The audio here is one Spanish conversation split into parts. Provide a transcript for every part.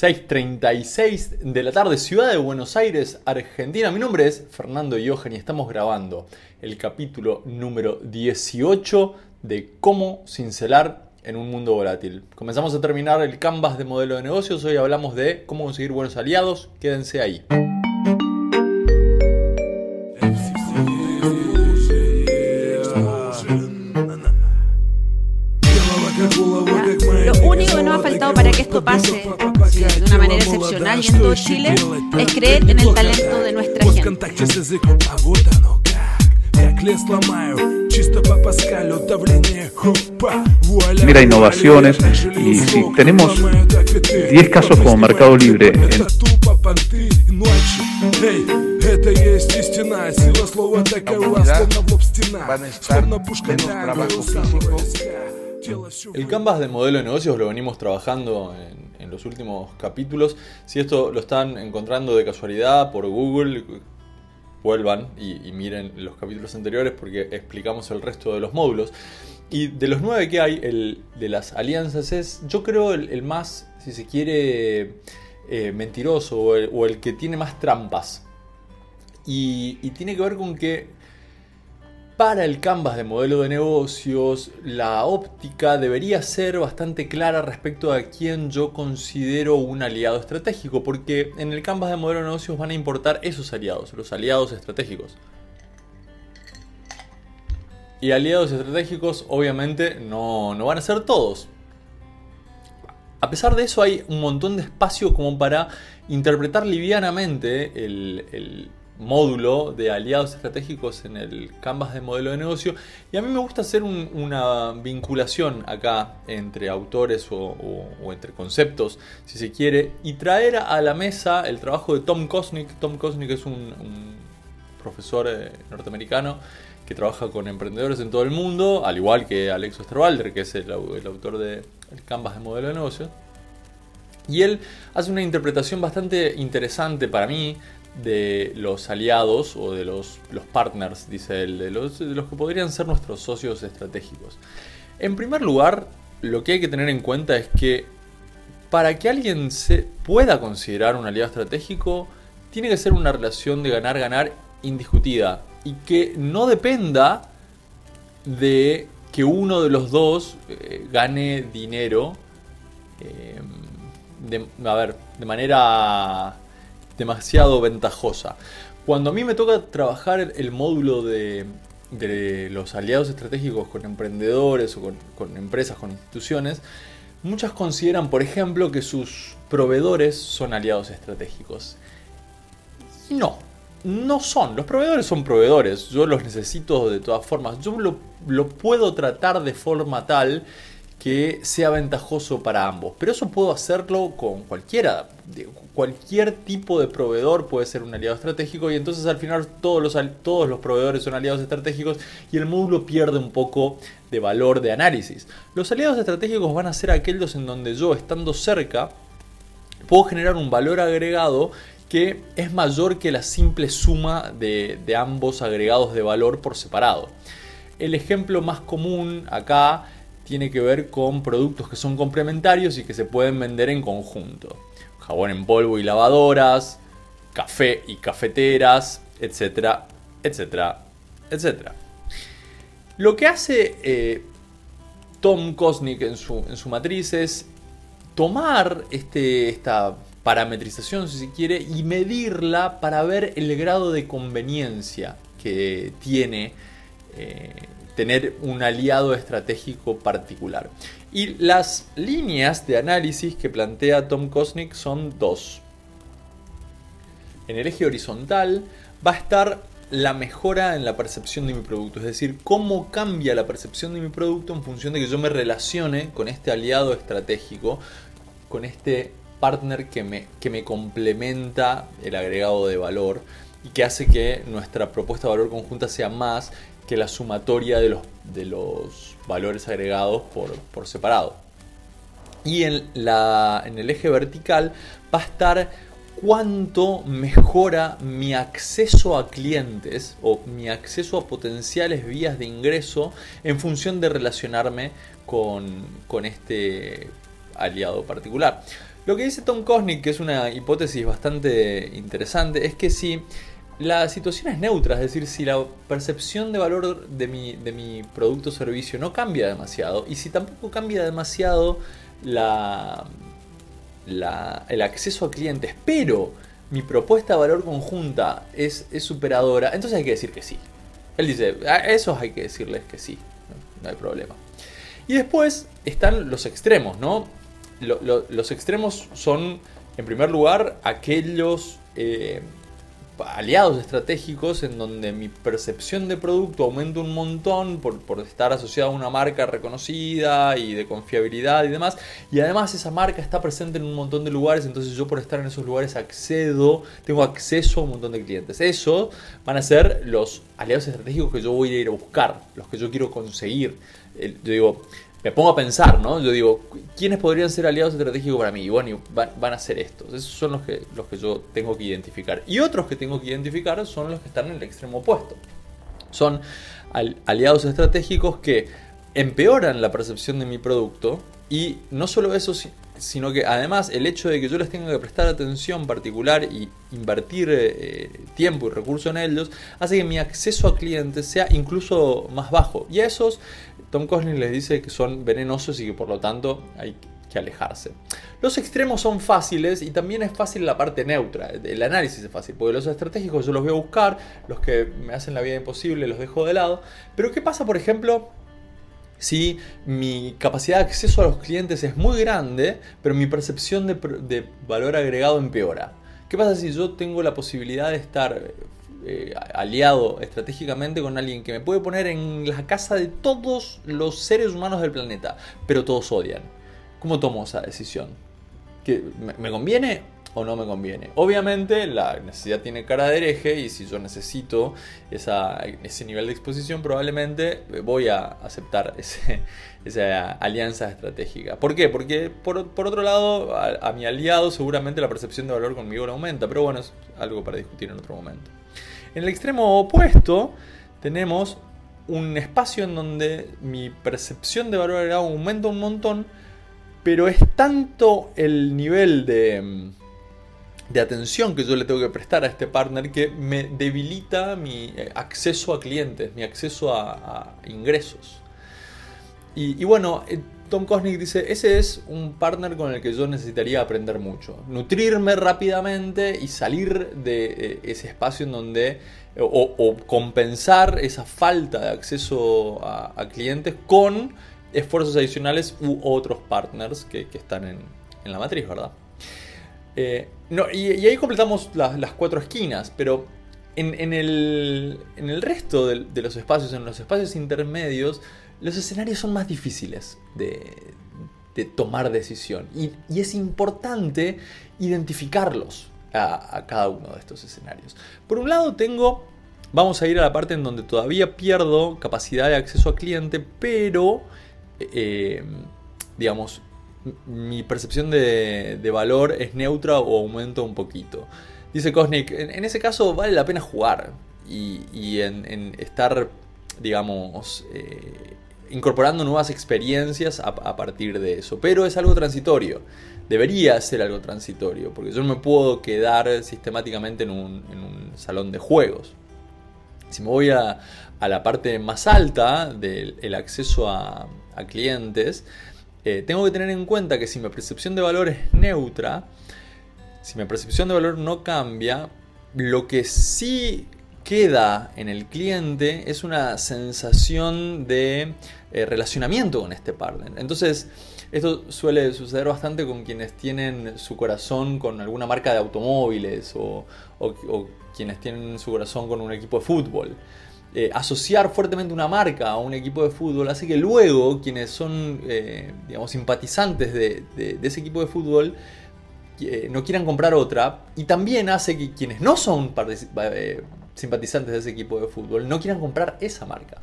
6.36 de la tarde, Ciudad de Buenos Aires, Argentina. Mi nombre es Fernando Johan y estamos grabando el capítulo número 18 de Cómo cincelar en un mundo volátil. Comenzamos a terminar el canvas de modelo de negocios. Hoy hablamos de cómo conseguir buenos aliados. Quédense ahí. único que nos ha faltado para que esto pase de una manera excepcional y en todo Chile es creer en el talento de nuestra gente. Mira innovaciones y si tenemos 10 casos como Mercado Libre en, Это есть истина, сила слова такая словно в лоб стена Словно пушка el canvas de modelo de negocios lo venimos trabajando en, los últimos capítulos. Si esto lo están encontrando de casualidad por Google, vuelvan y, miren los capítulos anteriores porque explicamos el resto de los módulos. Y de los nueve que hay, el de las alianzas es, yo creo, el, más, si se quiere, eh, mentiroso o el, que tiene más trampas. Y tiene que ver con que para el canvas de modelo de negocios, la óptica debería ser bastante clara respecto a quién yo considero un aliado estratégico, porque en el canvas de modelo de negocios van a importar esos aliados, los aliados estratégicos. Y aliados estratégicos obviamente no, no van a ser todos. A pesar de eso hay un montón de espacio como para interpretar livianamente el, el módulo de aliados estratégicos en el canvas de modelo de negocio. Y a mí me gusta hacer un, una vinculación acá entre autores o, entre conceptos si se quiere y traer a la mesa el trabajo de Tom Kosnick. Tom Kosnick es un, profesor eh, norteamericano que trabaja con emprendedores en todo el mundo al igual que Alex Osterwalder que es el, el autor de el canvas de modelo de negocio. Y él hace una interpretación bastante interesante para mí de los aliados o de los, los partners, dice él, de los, que podrían ser nuestros socios estratégicos. En primer lugar, lo que hay que tener en cuenta es que para que alguien se pueda considerar un aliado estratégico, tiene que ser una relación de ganar-ganar indiscutida y que no dependa de que uno de los dos eh, gane dinero eh, a ver, de manera demasiado ventajosa. Cuando a mí me toca trabajar el módulo de, de los aliados estratégicos con emprendedores o con, empresas, con instituciones, muchas consideran, por ejemplo, que sus proveedores son aliados estratégicos. No, no son. Los proveedores son proveedores. Yo los necesito de todas formas. Yo lo puedo tratar de forma tal que sea ventajoso para ambos. Pero eso puedo hacerlo con cualquiera. Cualquier tipo de proveedor puede ser un aliado estratégico y entonces al final todos los, todos los proveedores son aliados estratégicos y el módulo pierde un poco de valor de análisis. Los aliados estratégicos van a ser aquellos en donde yo, estando cerca, puedo generar un valor agregado que es mayor que la simple suma de, de ambos agregados de valor por separado. El ejemplo más común acá tiene que ver con productos que son complementarios y que se pueden vender en conjunto. Jabón en polvo y lavadoras, café y cafeteras, etcétera, etcétera, etcétera. Lo que hace eh, Tom Kosnick en su, en su matriz es tomar este, esta parametrización, si se quiere, y medirla para ver el grado de conveniencia que tiene eh, tener un aliado estratégico particular. Y las líneas de análisis que plantea Tom Kosnick son dos. En el eje horizontal va a estar la mejora en la percepción de mi producto, es decir, cómo cambia la percepción de mi producto en función de que yo me relacione con este aliado estratégico, con este partner que me, que me complementa el agregado de valor y que hace que nuestra propuesta de valor conjunta sea más que la sumatoria de los, de los valores agregados por, por separado. Y en, la, en el eje vertical va a estar cuánto mejora mi acceso a clientes o mi acceso a potenciales vías de ingreso en función de relacionarme con, con este aliado particular. Lo que dice Tom Kosnick, que es una hipótesis bastante interesante, es que si la situación es neutra, es decir, si la percepción de valor de mi, de mi producto o servicio no cambia demasiado, y si tampoco cambia demasiado la, el acceso a clientes, pero mi propuesta de valor conjunta es, es superadora, entonces hay que decir que sí. Él dice, a esos hay que decirles que sí, no, hay problema. Y después están los extremos, ¿no? los extremos son, en primer lugar, aquellos eh, aliados estratégicos en donde mi percepción de producto aumenta un montón por, estar asociado a una marca reconocida y de confiabilidad y demás. Y además esa marca está presente en un montón de lugares, entonces yo por estar en esos lugares accedo, tengo acceso a un montón de clientes. Eso van a ser los aliados estratégicos que yo voy a ir a buscar, los que yo quiero conseguir. Yo digo, me pongo a pensar, ¿no? Yo digo, ¿quiénes podrían ser aliados estratégicos para mí? Y bueno, van, a ser estos. Esos son los que, los que yo tengo que identificar. Y otros que tengo que identificar son los que están en el extremo opuesto. Son aliados estratégicos que empeoran la percepción de mi producto y no solo eso, sino que además el hecho de que yo les tenga que prestar atención particular y invertir eh, tiempo y recursos en ellos, hace que mi acceso a clientes sea incluso más bajo. Y a esos, Tom Cosling les dice que son venenosos y que por lo tanto hay que alejarse. Los extremos son fáciles y también es fácil la parte neutra. El análisis es fácil, porque los estratégicos yo los voy a buscar, los que me hacen la vida imposible los dejo de lado. Pero ¿qué pasa, por ejemplo, si mi capacidad de acceso a los clientes es muy grande, pero mi percepción de, valor agregado empeora. ¿Qué pasa si yo tengo la posibilidad de estar eh, aliado estratégicamente con alguien que me puede poner en la casa de todos los seres humanos del planeta, pero todos odian? ¿Cómo tomo esa decisión? ¿Que ¿Me conviene o no me conviene. Obviamente la necesidad tiene cara de hereje y si yo necesito ese nivel de exposición probablemente voy a aceptar esa alianza estratégica. ¿Por qué? Porque por, otro lado a, mi aliado seguramente la percepción de valor conmigo no aumenta, pero bueno, es algo para discutir en otro momento. En el extremo opuesto tenemos un espacio en donde mi percepción de valor agregado aumenta un montón, pero es tanto el nivel de de atención que yo le tengo que prestar a este partner que me debilita mi eh, acceso a clientes, mi acceso a, ingresos. Y, bueno, eh, Tom Kosnick dice, ese es un partner con el que yo necesitaría aprender mucho. Nutrirme rápidamente y salir de eh, ese espacio en donde, o, compensar esa falta de acceso a, clientes con esfuerzos adicionales u otros partners que, están en, la matriz, ¿verdad? Eh, y, ahí completamos las cuatro esquinas, pero en, el, resto de, los espacios, en los espacios intermedios, los escenarios son más difíciles de, tomar decisión. Y, es importante identificarlos a, cada uno de estos escenarios. Por un lado tengo, vamos a ir a la parte en donde todavía pierdo capacidad de acceso a cliente, pero, eh, digamos, mi percepción de, valor es neutra o aumenta un poquito. Dice Cosnick, en, ese caso vale la pena jugar y, en, estar, digamos, eh, incorporando nuevas experiencias a, partir de eso. Pero es algo transitorio. Debería ser algo transitorio, porque yo no me puedo quedar sistemáticamente en un, salón de juegos. Si me voy a, la parte más alta del acceso a clientes, eh, tengo que tener en cuenta que si mi percepción de valor es neutra, si mi percepción de valor no cambia, lo que sí queda en el cliente es una sensación de eh, relacionamiento con este partner. Entonces, esto suele suceder bastante con quienes tienen su corazón con alguna marca de automóviles o quienes tienen su corazón con un equipo de fútbol. Eh, asociar fuertemente una marca a un equipo de fútbol hace que luego quienes son, eh, digamos, simpatizantes de, ese equipo de fútbol no quieran comprar otra y también hace que quienes no son simpatizantes de ese equipo de fútbol no quieran comprar esa marca.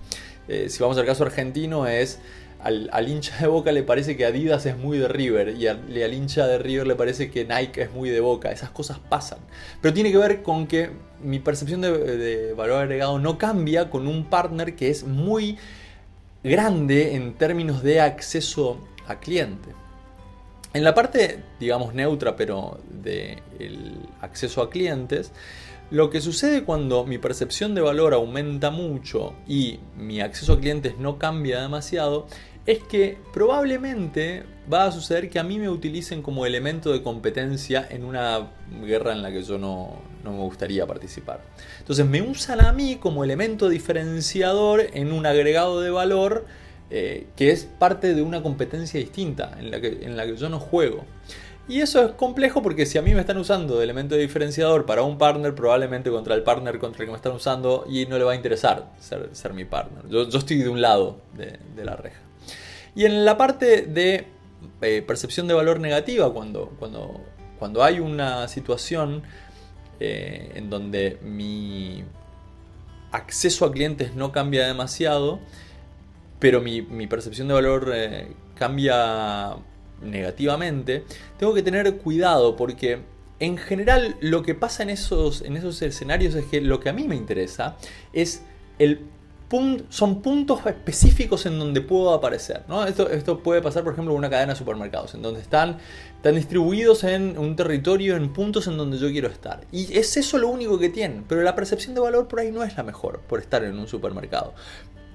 si vamos al caso argentino es al, hincha de Boca le parece que Adidas es muy de River y al, hincha de River le parece que Nike es muy de Boca. Esas cosas pasan. Pero tiene que ver con que mi percepción de, valor agregado no cambia con un partner que es muy grande en términos de acceso a cliente. En la parte, digamos, neutra, pero del acceso a clientes, lo que sucede cuando mi percepción de valor aumenta mucho y mi acceso a clientes no cambia demasiado es que probablemente va a suceder que a mí me utilicen como elemento de competencia en una guerra en la que yo no, me gustaría participar. Entonces me usan a mí como elemento diferenciador en un agregado de valor eh, que es parte de una competencia distinta en la, que, en la que yo no juego. Y eso es complejo porque si a mí me están usando de elemento diferenciador para un partner, probablemente contra el partner contra el que me están usando y no le va a interesar ser, mi partner. Yo, estoy de un lado de, la reja. Y en la parte de eh, percepción de valor negativa, cuando, cuando, cuando hay una situación eh, en donde mi acceso a clientes no cambia demasiado, pero mi, percepción de valor eh, cambia negativamente, tengo que tener cuidado porque en general lo que pasa en esos, en esos escenarios es que lo que a mí me interesa es el son puntos específicos en donde puedo aparecer. ¿no? Esto, esto, puede pasar, por ejemplo, en una cadena de supermercados, en donde están, están distribuidos en un territorio, en puntos en donde yo quiero estar. Y es eso lo único que tienen. Pero la percepción de valor por ahí no es la mejor, por estar en un supermercado.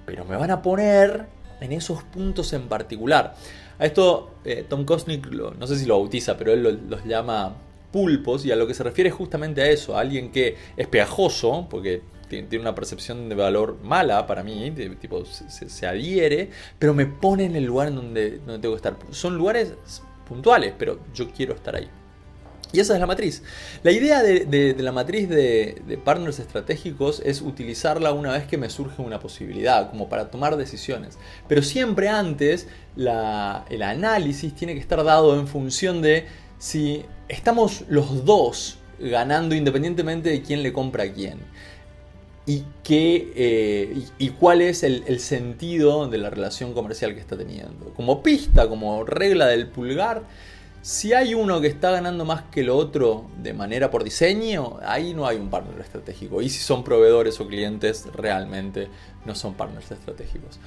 Pero me van a poner en esos puntos en particular. A esto eh, Tom Kosnick, no sé si lo bautiza, pero él los llama pulpos y a lo que se refiere es justamente a eso, a alguien que es pegajoso, porque tiene una percepción de valor mala para mí, tipo se, adhiere, pero me pone en el lugar en donde, donde tengo que estar. Son lugares puntuales, pero yo quiero estar ahí. Y esa es la matriz. La idea de, la matriz de, partners estratégicos es utilizarla una vez que me surge una posibilidad, como para tomar decisiones. Pero siempre antes el análisis tiene que estar dado en función de si estamos los dos ganando independientemente de quién le compra a quién. Y, qué, eh, y, cuál es el sentido de la relación comercial que está teniendo. Como pista, como regla del pulgar, si hay uno que está ganando más que el otro de manera por diseño, ahí no hay un partner estratégico. Y si son proveedores o clientes, realmente no son partners estratégicos.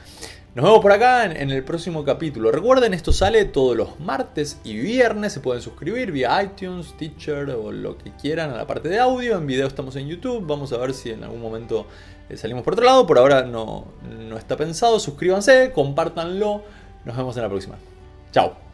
Nos vemos por acá en, el próximo capítulo. Recuerden, esto sale todos los martes y viernes. Se pueden suscribir vía iTunes, Teacher o lo que quieran a la parte de audio. En video estamos en YouTube. Vamos a ver si en algún momento eh, salimos por otro lado. Por ahora no, no está pensado. Suscríbanse, compártanlo. Nos vemos en la próxima. Chao.